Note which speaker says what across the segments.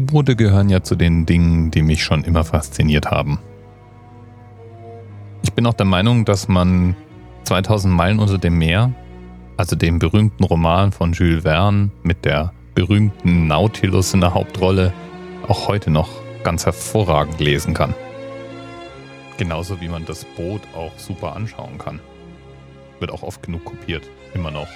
Speaker 1: U-Boote gehören ja zu den Dingen, die mich schon immer fasziniert haben. Ich bin auch der Meinung, dass man 2000 Meilen unter dem Meer, also dem berühmten Roman von Jules Verne mit der berühmten Nautilus in der Hauptrolle, auch heute noch ganz hervorragend lesen kann. Genauso wie man das Boot auch super anschauen kann. Wird auch oft genug kopiert, immer noch.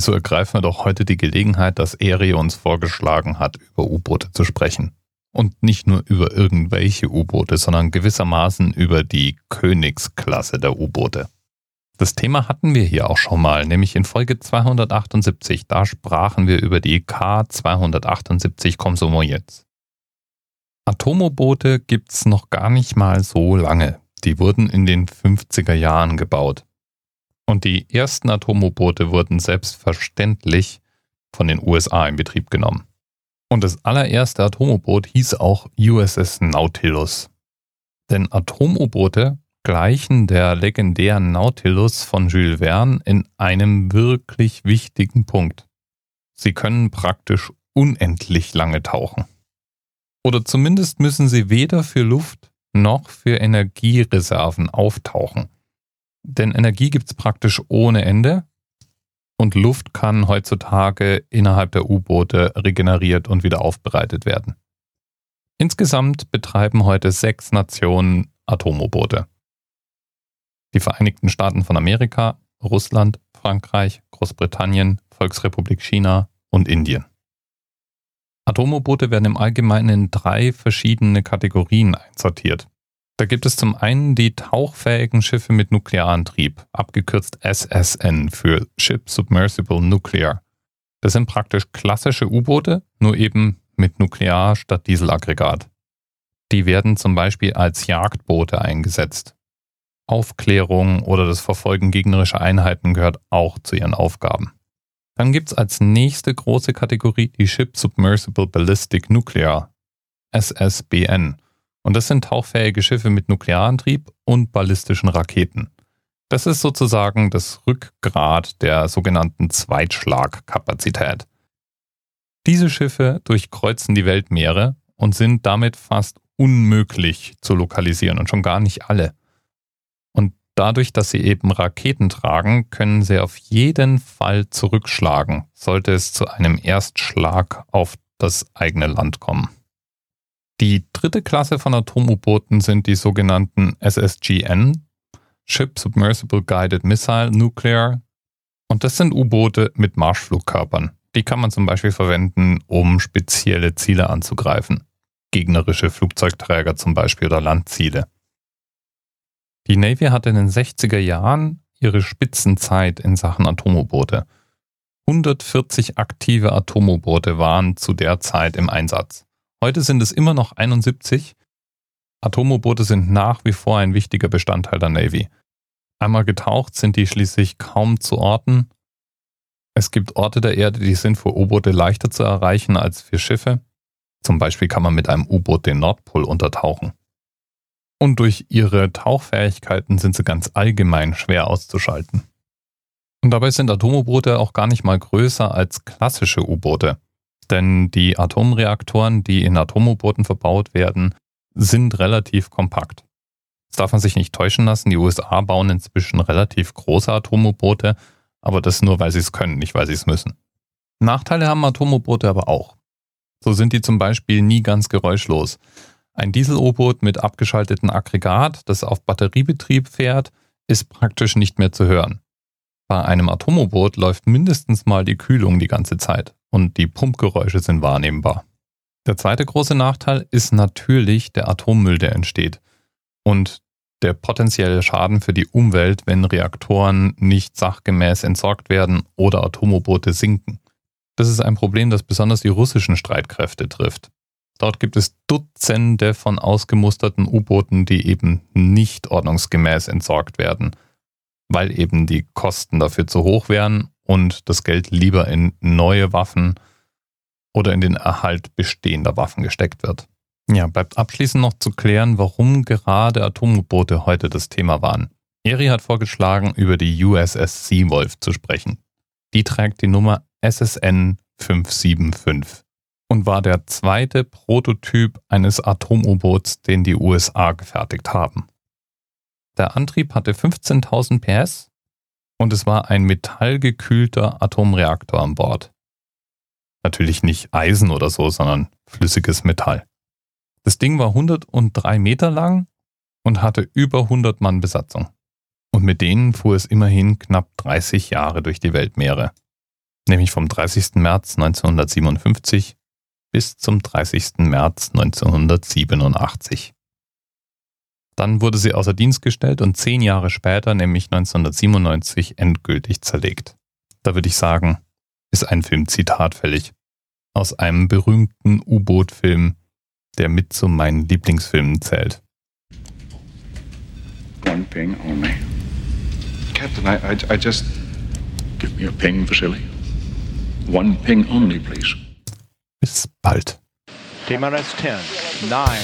Speaker 1: Also ergreifen wir doch heute die Gelegenheit, dass Eri uns vorgeschlagen hat, über U-Boote zu sprechen. Und nicht nur über irgendwelche U-Boote, sondern gewissermaßen über die Königsklasse der U-Boote. Das Thema hatten wir hier auch schon mal, nämlich in Folge 278. Da sprachen wir über die K278 Komsomolets. Atomo-Boote gibt's noch gar nicht mal so lange. Die wurden in den 50er Jahren gebaut. Und die ersten Atomo-Boote wurden selbstverständlich von den USA in Betrieb genommen. Und das allererste Atomo-Boot hieß auch USS Nautilus. Denn Atom-U-Boote gleichen der legendären Nautilus von Jules Verne in einem wirklich wichtigen Punkt. Sie können praktisch unendlich lange tauchen. Oder zumindest müssen sie weder für Luft noch für Energiereserven auftauchen. Denn Energie gibt es praktisch ohne Ende und Luft kann heutzutage innerhalb der U-Boote regeneriert und wieder aufbereitet werden. Insgesamt betreiben heute sechs Nationen Atom-U-Boote. Die Vereinigten Staaten von Amerika, Russland, Frankreich, Großbritannien, Volksrepublik China und Indien. Atom-U-Boote werden im Allgemeinen in drei verschiedene Kategorien einsortiert. Da gibt es zum einen die tauchfähigen Schiffe mit Nuklearantrieb, abgekürzt SSN für Ship Submersible Nuclear. Das sind praktisch klassische U-Boote, nur eben mit Nuklear statt Dieselaggregat. Die werden zum Beispiel als Jagdboote eingesetzt. Aufklärung oder das Verfolgen gegnerischer Einheiten gehört auch zu ihren Aufgaben. Dann gibt es als nächste große Kategorie die Ship Submersible Ballistic Nuclear, SSBN. Und das sind tauchfähige Schiffe mit Nuklearantrieb und ballistischen Raketen. Das ist sozusagen das Rückgrat der sogenannten Zweitschlagkapazität. Diese Schiffe durchkreuzen die Weltmeere und sind damit fast unmöglich zu lokalisieren und schon gar nicht alle. Und dadurch, dass sie eben Raketen tragen, können sie auf jeden Fall zurückschlagen, sollte es zu einem Erstschlag auf das eigene Land kommen. Die dritte Klasse von Atom-U-Booten sind die sogenannten SSGN, Ship Submersible Guided Missile Nuclear. Und das sind U-Boote mit Marschflugkörpern. Die kann man zum Beispiel verwenden, um spezielle Ziele anzugreifen. Gegnerische Flugzeugträger zum Beispiel oder Landziele. Die Navy hatte in den 60er Jahren ihre Spitzenzeit in Sachen Atom-U-Boote. 140 aktive Atom-U-Boote waren zu der Zeit im Einsatz. Heute sind es immer noch 71. Atomo-Boote sind nach wie vor ein wichtiger Bestandteil der Navy. Einmal getaucht sind die schließlich kaum zu orten. Es gibt Orte der Erde, die sind für U-Boote leichter zu erreichen als für Schiffe. Zum Beispiel kann man mit einem U-Boot den Nordpol untertauchen. Und durch ihre Tauchfähigkeiten sind sie ganz allgemein schwer auszuschalten. Und dabei sind Atomo-Boote auch gar nicht mal größer als klassische U-Boote denn die Atomreaktoren, die in Atomoboten verbaut werden, sind relativ kompakt. Das darf man sich nicht täuschen lassen. Die USA bauen inzwischen relativ große Atomobote, aber das nur, weil sie es können, nicht weil sie es müssen. Nachteile haben Atomobote aber auch. So sind die zum Beispiel nie ganz geräuschlos. Ein Diesel-U-Boot mit abgeschaltetem Aggregat, das auf Batteriebetrieb fährt, ist praktisch nicht mehr zu hören. Bei einem Atomoboot läuft mindestens mal die Kühlung die ganze Zeit und die Pumpgeräusche sind wahrnehmbar. Der zweite große Nachteil ist natürlich der Atommüll, der entsteht und der potenzielle Schaden für die Umwelt, wenn Reaktoren nicht sachgemäß entsorgt werden oder Atomobote sinken. Das ist ein Problem, das besonders die russischen Streitkräfte trifft. Dort gibt es Dutzende von ausgemusterten U-Booten, die eben nicht ordnungsgemäß entsorgt werden, weil eben die Kosten dafür zu hoch wären und das Geld lieber in neue Waffen oder in den Erhalt bestehender Waffen gesteckt wird. Ja, bleibt abschließend noch zu klären, warum gerade Atom-U-Boote heute das Thema waren. Eri hat vorgeschlagen, über die USS Seawolf zu sprechen. Die trägt die Nummer SSN 575 und war der zweite Prototyp eines Atom-U-Boots, den die USA gefertigt haben. Der Antrieb hatte 15.000 PS und es war ein metallgekühlter Atomreaktor an Bord. Natürlich nicht Eisen oder so, sondern flüssiges Metall. Das Ding war 103 Meter lang und hatte über 100 Mann Besatzung. Und mit denen fuhr es immerhin knapp 30 Jahre durch die Weltmeere. Nämlich vom 30. März 1957 bis zum 30. März 1987. Dann wurde sie außer Dienst gestellt und zehn Jahre später, nämlich 1997, endgültig zerlegt. Da würde ich sagen, ist ein Filmzitat fällig. Aus einem berühmten U-Boot-Film der mit zu meinen Lieblingsfilmen zählt. One ping only. Captain, I, I, I just give me a ping, Vasily. One ping only, please. Bis bald. TMRS 10, 9,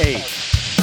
Speaker 1: 8.